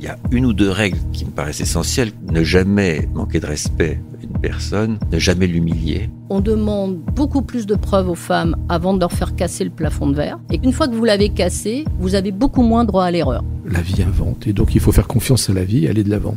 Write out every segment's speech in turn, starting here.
Il y a une ou deux règles qui me paraissent essentielles. Ne jamais manquer de respect à une personne, ne jamais l'humilier. On demande beaucoup plus de preuves aux femmes avant de leur faire casser le plafond de verre. Et une fois que vous l'avez cassé, vous avez beaucoup moins droit à l'erreur. La vie invente. Et donc il faut faire confiance à la vie, aller de l'avant.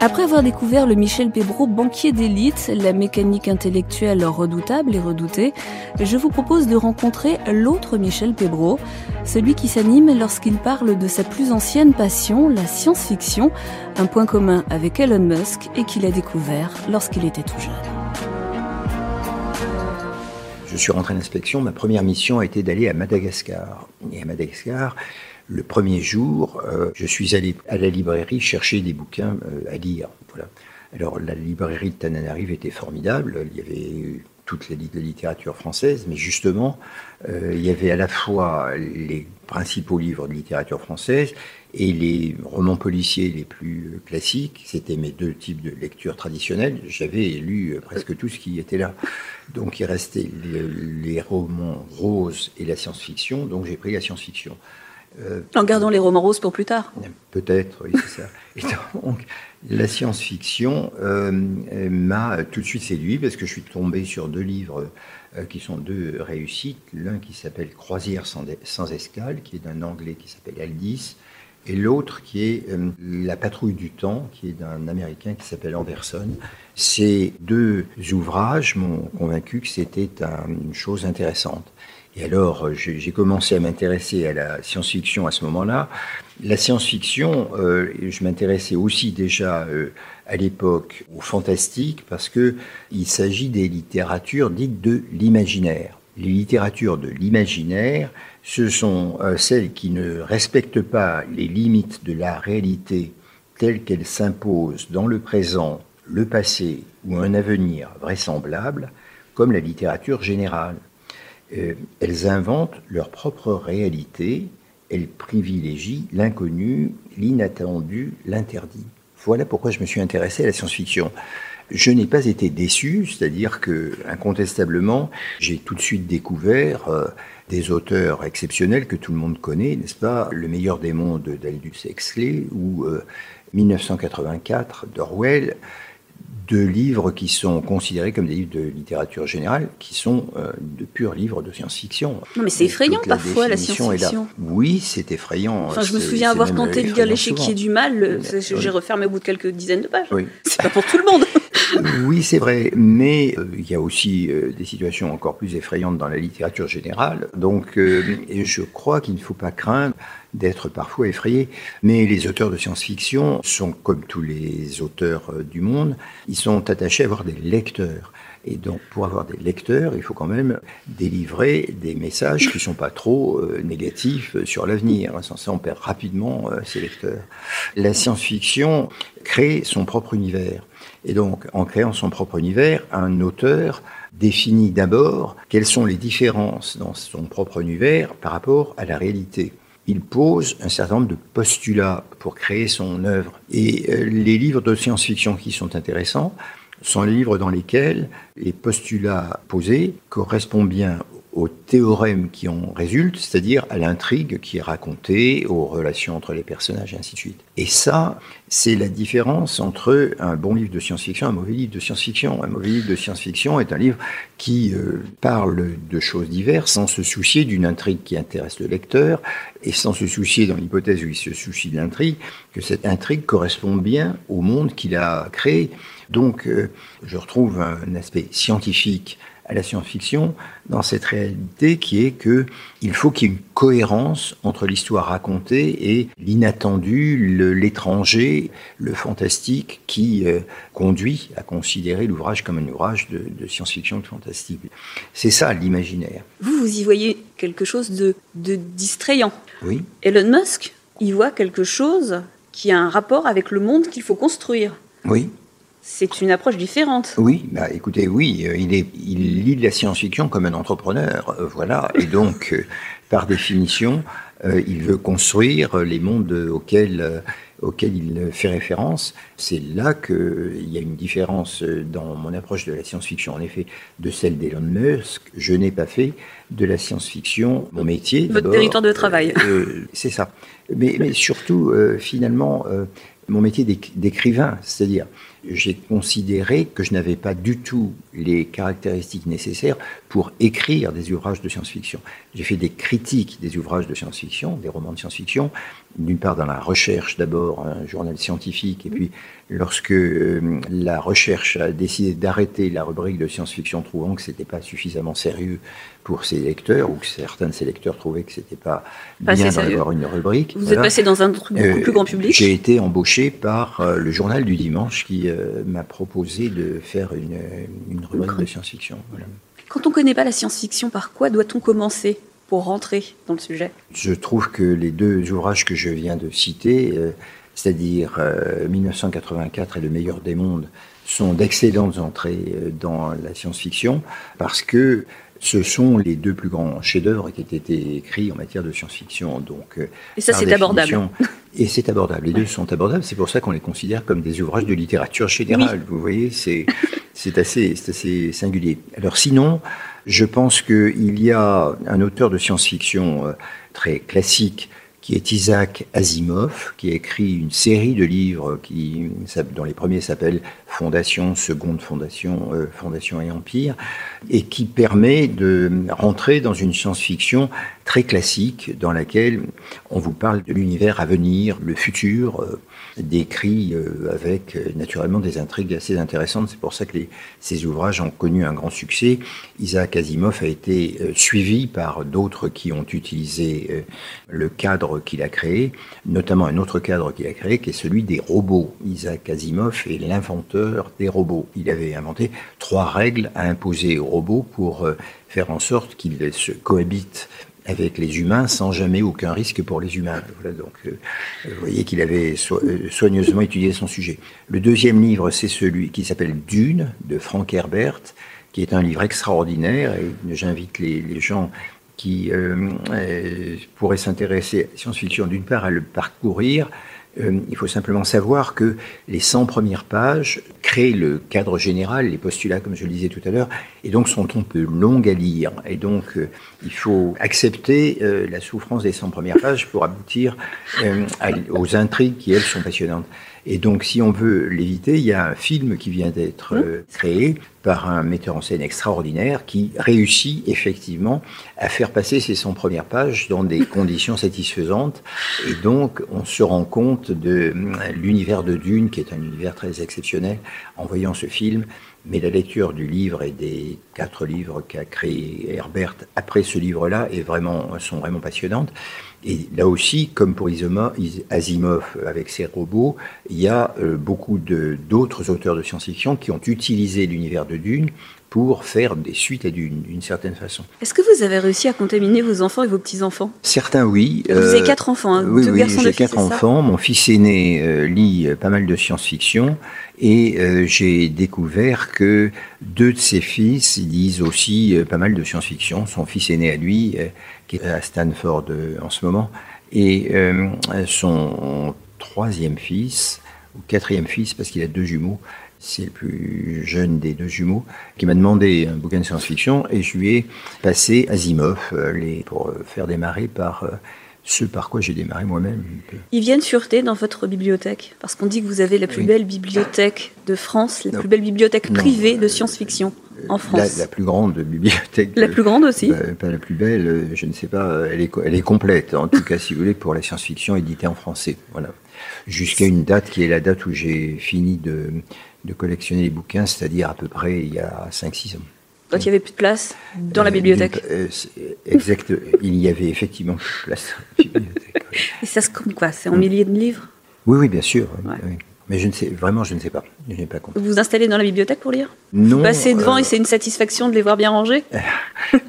Après avoir découvert le Michel Pébro banquier d'élite, la mécanique intellectuelle redoutable et redoutée, je vous propose de rencontrer l'autre Michel Pébro, celui qui s'anime lorsqu'il parle de sa plus ancienne passion, la science-fiction, un point commun avec Elon Musk et qu'il a découvert lorsqu'il était tout jeune. Je suis rentré en inspection, ma première mission a été d'aller à Madagascar. Et à Madagascar, le premier jour, euh, je suis allé à la librairie chercher des bouquins euh, à lire. Voilà. Alors la librairie de Tananarive était formidable, il y avait toute la littérature française, mais justement, euh, il y avait à la fois les principaux livres de littérature française et les romans policiers les plus classiques. C'était mes deux types de lecture traditionnelles. J'avais lu presque tout ce qui était là. Donc il restait les, les romans roses et la science-fiction, donc j'ai pris la science-fiction. Euh, en gardant les romans roses pour plus tard Peut-être, oui, c'est ça. Et donc, la science-fiction euh, m'a tout de suite séduit parce que je suis tombé sur deux livres euh, qui sont deux réussites. L'un qui s'appelle Croisière sans, sans, escale, qui est d'un anglais qui s'appelle Aldis, et l'autre qui est La patrouille du temps, qui est d'un américain qui s'appelle Anderson. Ces deux ouvrages m'ont convaincu que c'était une chose intéressante. Et alors, euh, j'ai commencé à m'intéresser à la science-fiction à ce moment-là. La science-fiction, euh, je m'intéressais aussi déjà euh, à l'époque au fantastique parce que il s'agit des littératures dites de l'imaginaire. Les littératures de l'imaginaire, ce sont celles qui ne respectent pas les limites de la réalité telle qu'elle s'impose dans le présent, le passé ou un avenir vraisemblable, comme la littérature générale. Euh, elles inventent leur propre réalité, elles privilégient l'inconnu, l'inattendu, l'interdit. Voilà pourquoi je me suis intéressé à la science-fiction. Je n'ai pas été déçu, c'est-à-dire que, incontestablement, j'ai tout de suite découvert euh, des auteurs exceptionnels que tout le monde connaît, n'est-ce pas? Le meilleur des mondes d'Aldous Huxley ou 1984 euh, d'Orwell de livres qui sont considérés comme des livres de littérature générale, qui sont euh, de purs livres de science-fiction. Non, mais c'est effrayant parfois la science-fiction. Oui, c'est effrayant. Enfin, je me souviens avoir tenté de lire l'échiquier du mal. J'ai refermé au bout de quelques dizaines de pages. Oui. C'est pas pour tout le monde. oui, c'est vrai, mais euh, il y a aussi euh, des situations encore plus effrayantes dans la littérature générale. Donc, je crois qu'il ne faut pas craindre d'être parfois effrayé. Mais les auteurs de science-fiction sont comme tous les auteurs euh, du monde, ils sont attachés à avoir des lecteurs. Et donc, pour avoir des lecteurs, il faut quand même délivrer des messages qui ne sont pas trop euh, négatifs sur l'avenir. Sans ça, on perd rapidement euh, ses lecteurs. La science-fiction crée son propre univers. Et donc, en créant son propre univers, un auteur définit d'abord quelles sont les différences dans son propre univers par rapport à la réalité il pose un certain nombre de postulats pour créer son œuvre. Et euh, les livres de science-fiction qui sont intéressants sont les livres dans lesquels les postulats posés correspondent bien aux théorèmes qui en résultent, c'est-à-dire à, l'intrigue qui est racontée, aux relations entre les personnages, et ainsi de suite. Et ça, c'est la différence entre un bon livre de science-fiction et un mauvais livre de science-fiction. Un mauvais livre de science-fiction est un livre qui euh, parle de choses diverses sans se soucier d'une intrigue qui intéresse le lecteur et sans se soucier, dans l'hypothèse où il se soucie de l'intrigue, que cette intrigue correspond bien au monde qu'il a créé. Donc, euh, je retrouve un aspect scientifique à la science-fiction dans cette réalité qui est que il faut qu'il y ait une cohérence entre l'histoire racontée et l'inattendu, l'étranger, le, fantastique qui euh, conduit à considérer l'ouvrage comme un ouvrage de, de science-fiction de fantastique. C'est ça l'imaginaire. Vous, vous y voyez quelque chose de, de distrayant. Oui. Elon Musk, il voit quelque chose qui a un rapport avec le monde qu'il faut construire. Oui. C'est une approche différente. Oui, bah écoutez, oui, euh, il, est, il lit de la science-fiction comme un entrepreneur, euh, voilà, et donc, euh, par définition, il veut construire les mondes auxquels, auxquels il fait référence. C'est là qu'il y a une différence dans mon approche de la science-fiction, en effet, de celle d'Elon Musk. Je n'ai pas fait de la science-fiction mon métier. Votre territoire de travail. c'est ça. Mais, mais surtout, finalement, mon métier d'écrivain, c'est-à-dire j'ai considéré que je n'avais pas du tout les caractéristiques nécessaires pour écrire des ouvrages de science-fiction. J'ai fait des critiques des ouvrages de science-fiction, des romans de science-fiction, d'une part dans la recherche d'abord, un journal scientifique, et puis lorsque euh, la recherche a décidé d'arrêter la rubrique de science-fiction, trouvant que c'était pas suffisamment sérieux pour ses lecteurs, ou que certains de ses lecteurs trouvaient que c'était pas, pas bien d'avoir une rubrique. Vous êtes passé dans un truc beaucoup euh, plus grand public J'ai été embauché par euh, le journal du dimanche qui m'a proposé de faire une, une rubrique de science-fiction. Quand on ne connaît pas la science-fiction, par quoi doit-on commencer pour rentrer dans le sujet? Je trouve que les deux ouvrages que je viens de citer, euh, c'est-à-dire 1984 euh, et Le meilleur des mondes, sont d'excellentes entrées euh, dans la science-fiction parce que ce sont les deux plus grands chefs-d'œuvre qui ont été écrits en matière de science-fiction. Donc, et ça, c'est abordable. Et c'est abordable. Les deux sont abordables. C'est pour ça qu'on les considère comme des ouvrages de littérature générale. Vous voyez, c'est assez, assez singulier. Alors sinon, je pense qu'il y a un auteur de science-fiction euh, très classique qui est Isaac Asimov, qui a écrit une série de livres qui, dont les premiers s'appellent Fondation, Seconde Fondation, euh, Fondation et Empire, et qui permet de rentrer dans une science-fiction très classique dans laquelle on vous parle de l'univers à venir, le futur, euh, décrit euh, avec euh, naturellement des intrigues assez intéressantes. C'est pour ça que ces ouvrages ont connu un grand succès. Isaac Asimov a été suivi par d'autres qui ont utilisé le cadre qu'il a créé, notamment un autre cadre qu'il a créé qui est celui des robots. Isaac Asimov est l'inventeur des robots. Il avait inventé trois règles à imposer aux robots pour faire en sorte qu'ils se cohabitent avec les humains sans jamais aucun risque pour les humains. donc, euh, vous voyez qu'il avait euh, soigneusement étudié son sujet. Le deuxième livre, c'est celui qui s'appelle Dune de Frank Herbert, qui est un livre extraordinaire et j'invite les, gens qui euh, pourraient s'intéresser à la science-fiction d'une part à le parcourir euh, il faut simplement savoir que les 100 premières pages créent le cadre général, les postulats, comme je le disais tout à l'heure, et donc sont un peu longues à lire. Et donc, euh, il faut accepter euh, la souffrance des 100 premières pages pour aboutir aux intrigues qui, elles, sont passionnantes. Et donc, si on veut l'éviter, il y a un film qui vient d'être mmh. créé par un metteur en scène extraordinaire qui réussit effectivement à faire passer ces 100 premières pages dans des conditions satisfaisantes. Et donc, on se rend compte de l'univers de Dune, qui est un univers très exceptionnel, en voyant ce film. Mais la lecture du livre et des quatre livres qu'a créé Herbert après ce livre-là est vraiment, sont vraiment passionnantes. Et là aussi, comme pour Asimov avec ses robots, il y a euh, beaucoup d'autres auteurs de science-fiction qui ont utilisé l'univers de Dune pour faire des suites à Dune, d'une certaine façon. Est-ce que vous avez réussi à contaminer vos enfants et vos petits-enfants? Certains, oui. Vous avez quatre enfants, hein, oui, oui, j'ai quatre enfants. Mon fils aîné euh, lit pas mal de science-fiction et euh, j'ai découvert que deux de ses fils lisent aussi pas mal de science-fiction. Son fils aîné à lui qui est à Stanford euh, en ce moment, et euh, son troisième fils, ou quatrième fils, parce qu'il a deux jumeaux, c'est le plus jeune des deux jumeaux, qui m'a demandé un bouquin de science-fiction, et je lui ai passé Asimov euh, les, pour faire démarrer par ce par quoi j'ai démarré moi-même. Ils viennent sûreté dans votre bibliothèque Parce qu'on dit que vous avez la plus belle bibliothèque de France, la plus belle bibliothèque privée de science-fiction en France. La, plus grande bibliothèque. La plus grande aussi bah, Pas la plus belle, euh, je ne sais pas, euh, elle est, elle est complète, en tout cas si vous voulez, pour la science-fiction éditée en français. Voilà. Jusqu'à une date qui est la date où j'ai fini de, de collectionner les bouquins, c'est-à-dire à peu près il y a 5-6 ans. Quand il n'y avait plus de place dans la euh, bibliothèque Exact, il y avait effectivement place dans la bibliothèque. Et ça se compte quoi? C'est en milliers de livres? Oui, oui, bien sûr. Oui. Mais je ne sais, vraiment, je ne sais pas. Je n'ai pas compris. Vous vous installez dans la bibliothèque pour lire? Non. Vous passez devant euh, et c'est une satisfaction de les voir bien rangés?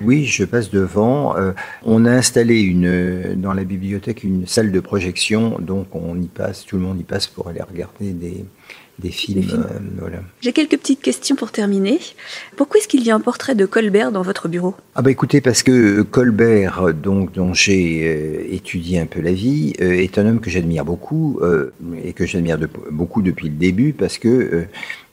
Oui, je passe devant. Euh, on a installé une, dans la bibliothèque une salle de projection, donc on y passe, tout le monde y passe pour aller regarder des, des films. films. euh, voilà. J'ai quelques petites questions pour terminer. Pourquoi est-ce qu'il y a un portrait de Colbert dans votre bureau? Ah bah écoutez, parce que Colbert, euh, donc dont j'ai euh, étudié un peu la vie, euh, est un homme que j'admire beaucoup euh, et que j'admire de- beaucoup depuis le début parce que euh,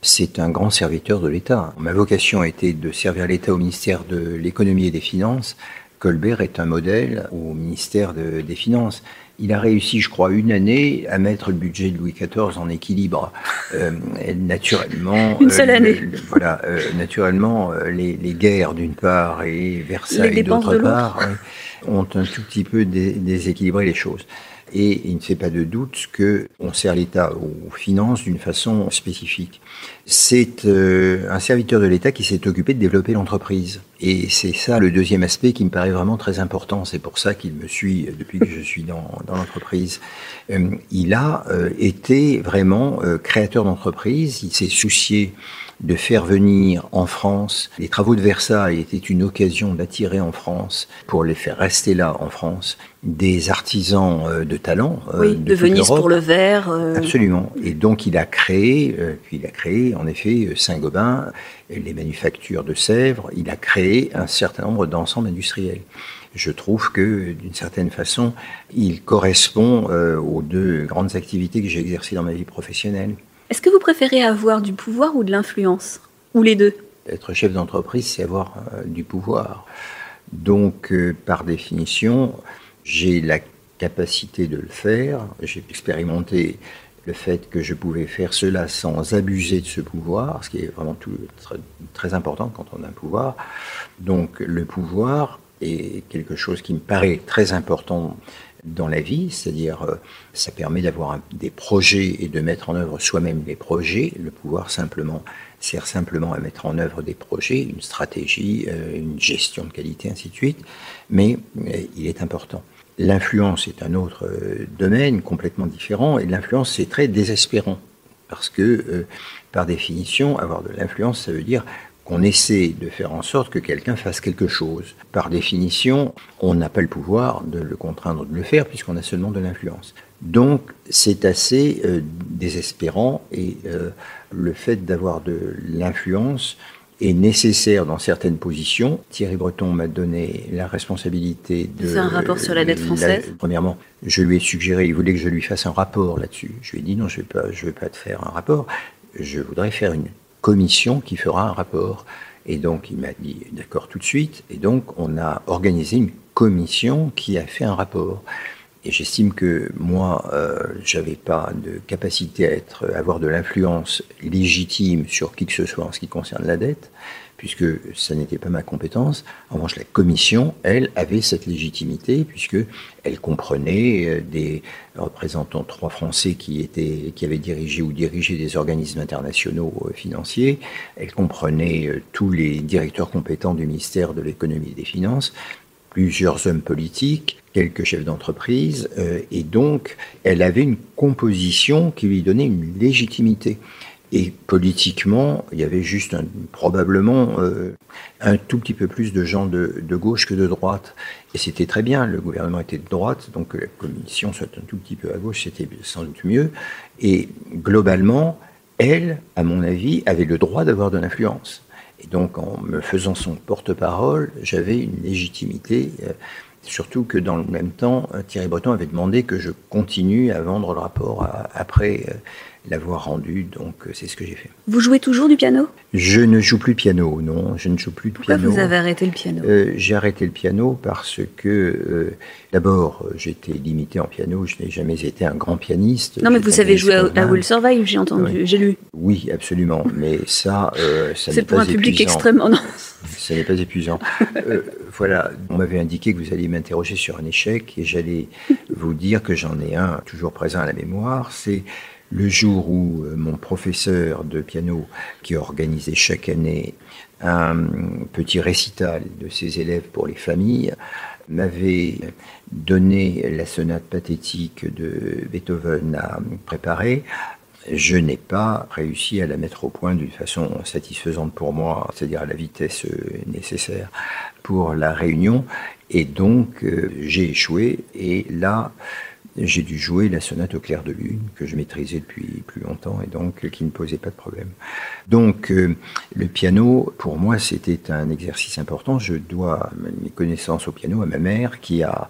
c'est un grand serviteur de l'État. Ma vocation a été de servir l'État au ministère de l'économie et des finances. Colbert est un modèle au ministère de- des Finances. Il a réussi, je crois, une année à mettre le budget de Louis XIV en équilibre. Euh, naturellement, Une seule le- année. le- voilà, euh, naturellement, les, les guerres d'une part et Versailles d'autre part ont un tout petit peu dé- déséquilibré les choses. Et il ne fait pas de doute que on sert l'État aux finances d'une façon spécifique. C'est euh, un serviteur de l'État qui s'est occupé de développer l'entreprise. Et c'est ça le deuxième aspect qui me paraît vraiment très important. C'est pour ça qu'il me suit depuis que je suis dans, dans l'entreprise. Euh, il a euh, été vraiment euh, créateur d'entreprise. Il s'est soucié de faire venir en France. Les travaux de Versailles étaient une occasion d'attirer en France, pour les faire rester là en France, des artisans euh, de talent. euh, Oui, de de Venise pour le verre. euh, Absolument. Et donc il a créé, puis il a créé en effet Saint-Gobain, les manufactures de Sèvres, il a créé un certain nombre d'ensembles industriels. Je trouve que d'une certaine façon, il correspond euh, aux deux grandes activités que j'ai exercées dans ma vie professionnelle. Est-ce que vous préférez avoir du pouvoir ou de l'influence Ou les deux Être chef d'entreprise, c'est avoir euh, du pouvoir. Donc, euh, par définition, j'ai la capacité de le faire. J'ai expérimenté le fait que je pouvais faire cela sans abuser de ce pouvoir, ce qui est vraiment très important quand on a un pouvoir. Donc, le pouvoir est quelque chose qui me paraît très important dans la vie, c'est-à-dire euh, ça permet d'avoir des projets et de mettre en œuvre soi-même les projets. Le pouvoir simplement sert simplement à mettre en œuvre des projets, une stratégie, euh, une gestion de qualité, ainsi de suite, mais euh, il est important. L'influence est un autre domaine complètement différent, et l'influence c'est très désespérant, parce que par définition, avoir de l'influence, ça veut dire qu'on essaie de faire en sorte que quelqu'un fasse quelque chose. Par définition, on n'a pas le pouvoir de le contraindre de le faire puisqu'on a seulement de l'influence. Donc c'est assez euh, désespérant et euh, le fait d'avoir de l'influence est nécessaire dans certaines positions. Thierry Breton m'a donné la responsabilité de... Faire un rapport sur la dette française? Premièrement, je lui ai suggéré, il voulait que je lui fasse un rapport là-dessus. Je lui ai dit non, je ne vais, pas- je vais pas te faire un rapport, je voudrais faire une commission qui fera un rapport. Et donc il m'a dit d'accord tout de suite. Et donc on a organisé une commission qui a fait un rapport. Et j'estime que moi, euh, j'avais pas de capacité à avoir de l'influence légitime sur qui que ce soit en ce qui concerne la dette, puisque ça n'était pas ma compétence. En revanche, la commission, elle, avait cette légitimité, puisque elle comprenait euh, des représentants, trois Français qui étaient, qui avaient dirigé ou dirigé des organismes internationaux euh, financiers. Elle comprenait euh, tous les directeurs compétents du ministère de l'économie et des finances plusieurs hommes politiques, quelques chefs d'entreprise, et donc elle avait une composition qui lui donnait une légitimité. Et politiquement, il y avait juste probablement euh, un tout petit peu plus de gens de, de gauche que de droite. Et c'était très bien, le gouvernement était de droite, donc que la commission soit un tout petit peu à gauche, c'était sans doute mieux. Et globalement, elle, à mon avis, avait le droit d'avoir de l'influence. Et donc, en me faisant son porte-parole, j'avais une légitimité, euh, surtout que dans le même temps, euh, Thierry Breton avait demandé que je continue à vendre le rapport à- après euh, l'avoir rendu, donc euh, c'est ce que j'ai fait. Vous jouez toujours du piano? Je ne joue plus de piano, non, je ne joue plus de Pourquoi piano. vous avez arrêté le piano? Euh, j'ai arrêté le piano parce que, euh, d'abord, euh, j'étais limité en piano, je n'ai jamais été un grand pianiste. Non, mais vous savez jouer à. Will Survive, j'ai entendu, Oui. j'ai lu. Oui, absolument, mais ça, euh, ça C'est pour pas un public épuisant. extrêmement. Non. Ce n'est pas épuisant. Euh, voilà, on m'avait indiqué que vous alliez m'interroger sur un échec et j'allais vous dire que j'en ai un toujours présent à la mémoire. C'est le jour où euh, mon professeur de piano, qui organisait chaque année un petit récital de ses élèves pour les familles, m'avait donné la sonate pathétique de Beethoven à préparer je n'ai pas réussi à la mettre au point d'une façon satisfaisante pour moi, c'est-à-dire à la vitesse euh, nécessaire pour la réunion. Et donc, euh, j'ai échoué. Et là, j'ai dû jouer la sonate au clair de lune que je maîtrisais depuis plus longtemps et donc qui ne posait pas de problème. Donc euh, le piano, pour moi, c'était un exercice important. Je dois mes connaissances au piano à ma mère qui a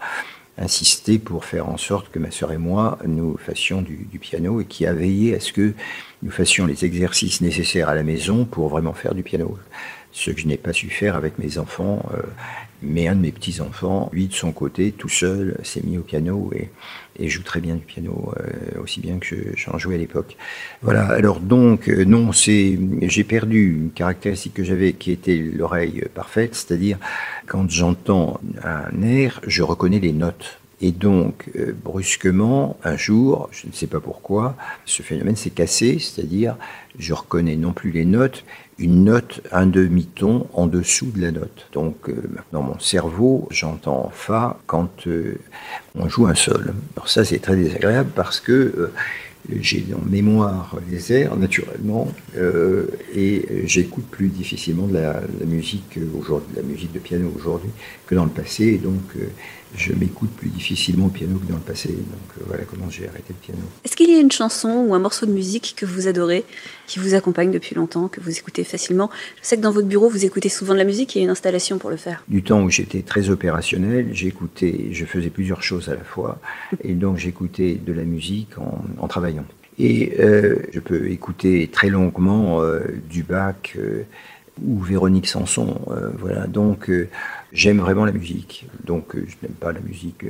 insisté pour faire en sorte que ma sœur et moi nous fassions du, du, piano et qui a veillé à ce que nous fassions les exercices nécessaires à la maison pour vraiment faire du piano. Ce que je n'ai pas su faire avec mes enfants. Euh, mais un de mes petits-enfants, lui, de son côté, tout seul, s'est mis au piano et, et joue très bien du piano, euh, aussi bien que j'en jouais à l'époque. Voilà, alors donc, euh, non, c'est, j'ai perdu une caractéristique que j'avais qui était l'oreille parfaite, c'est-à-dire quand j'entends un air, je reconnais les notes. Et donc, euh, brusquement, un jour, je ne sais pas pourquoi, ce phénomène s'est cassé, c'est-à-dire, je reconnais non plus les notes, une note, un demi-ton en dessous de la note. Donc, euh, dans mon cerveau, j'entends Fa quand euh, on joue un sol. Alors ça, c'est très désagréable parce que euh, j'ai en mémoire les airs naturellement et j'écoute plus difficilement la, musique aujourd'hui, la musique de piano aujourd'hui que dans le passé. Et donc, je m'écoute plus difficilement au piano que dans le passé. Donc euh, voilà comment j'ai arrêté le piano. Est-ce qu'il y a une chanson ou un morceau de musique que vous adorez, qui vous accompagne depuis longtemps, que vous écoutez facilement? Je sais que dans votre bureau, vous écoutez souvent de la musique et il y a une installation pour le faire. Du temps où j'étais très opérationnel, j'écoutais, je faisais plusieurs choses à la fois, et donc j'écoutais de la musique en, en travaillant. Et euh, je peux écouter très longuement euh, du Bach euh, ou Véronique Sanson. euh, voilà, donc euh, j'aime vraiment la musique. Donc euh, je n'aime pas la musique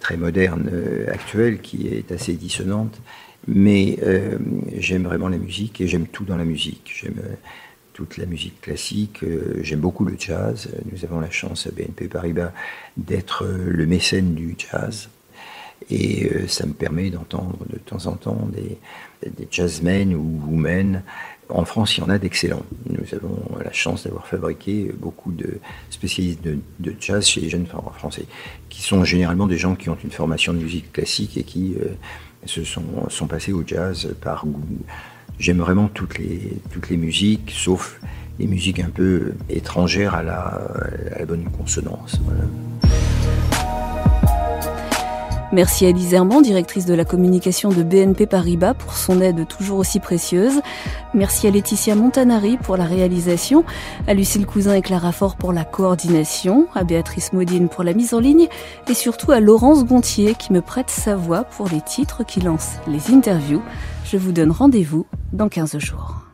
très moderne actuelle qui est assez dissonante, mais j'aime vraiment la musique et j'aime tout dans la musique. J'aime toute la musique classique, j'aime beaucoup le jazz. Nous avons la chance à BNP Paribas d'être le mécène du jazz. Et ça me permet d'entendre de temps en temps des, des jazzmen ou women. En France, il y en a d'excellents. Nous avons la chance d'avoir fabriqué beaucoup de spécialistes de, jazz chez les jeunes français, qui sont généralement des gens qui ont une formation de musique classique et qui euh, se sont, sont passés au jazz par goût. J'aime vraiment toutes les, toutes les musiques, sauf les musiques un peu étrangères à la, bonne consonance. Merci à Lise Herman, directrice de la communication de BNP Paribas, pour son aide toujours aussi précieuse. Merci à Laetitia Montanari pour la réalisation, à Lucille Cousin et Clara Fort pour la coordination, à Béatrice Modine pour la mise en ligne et surtout à Laurence Gontier qui me prête sa voix pour les titres qui lancent les interviews. Je vous donne rendez-vous dans 15 jours.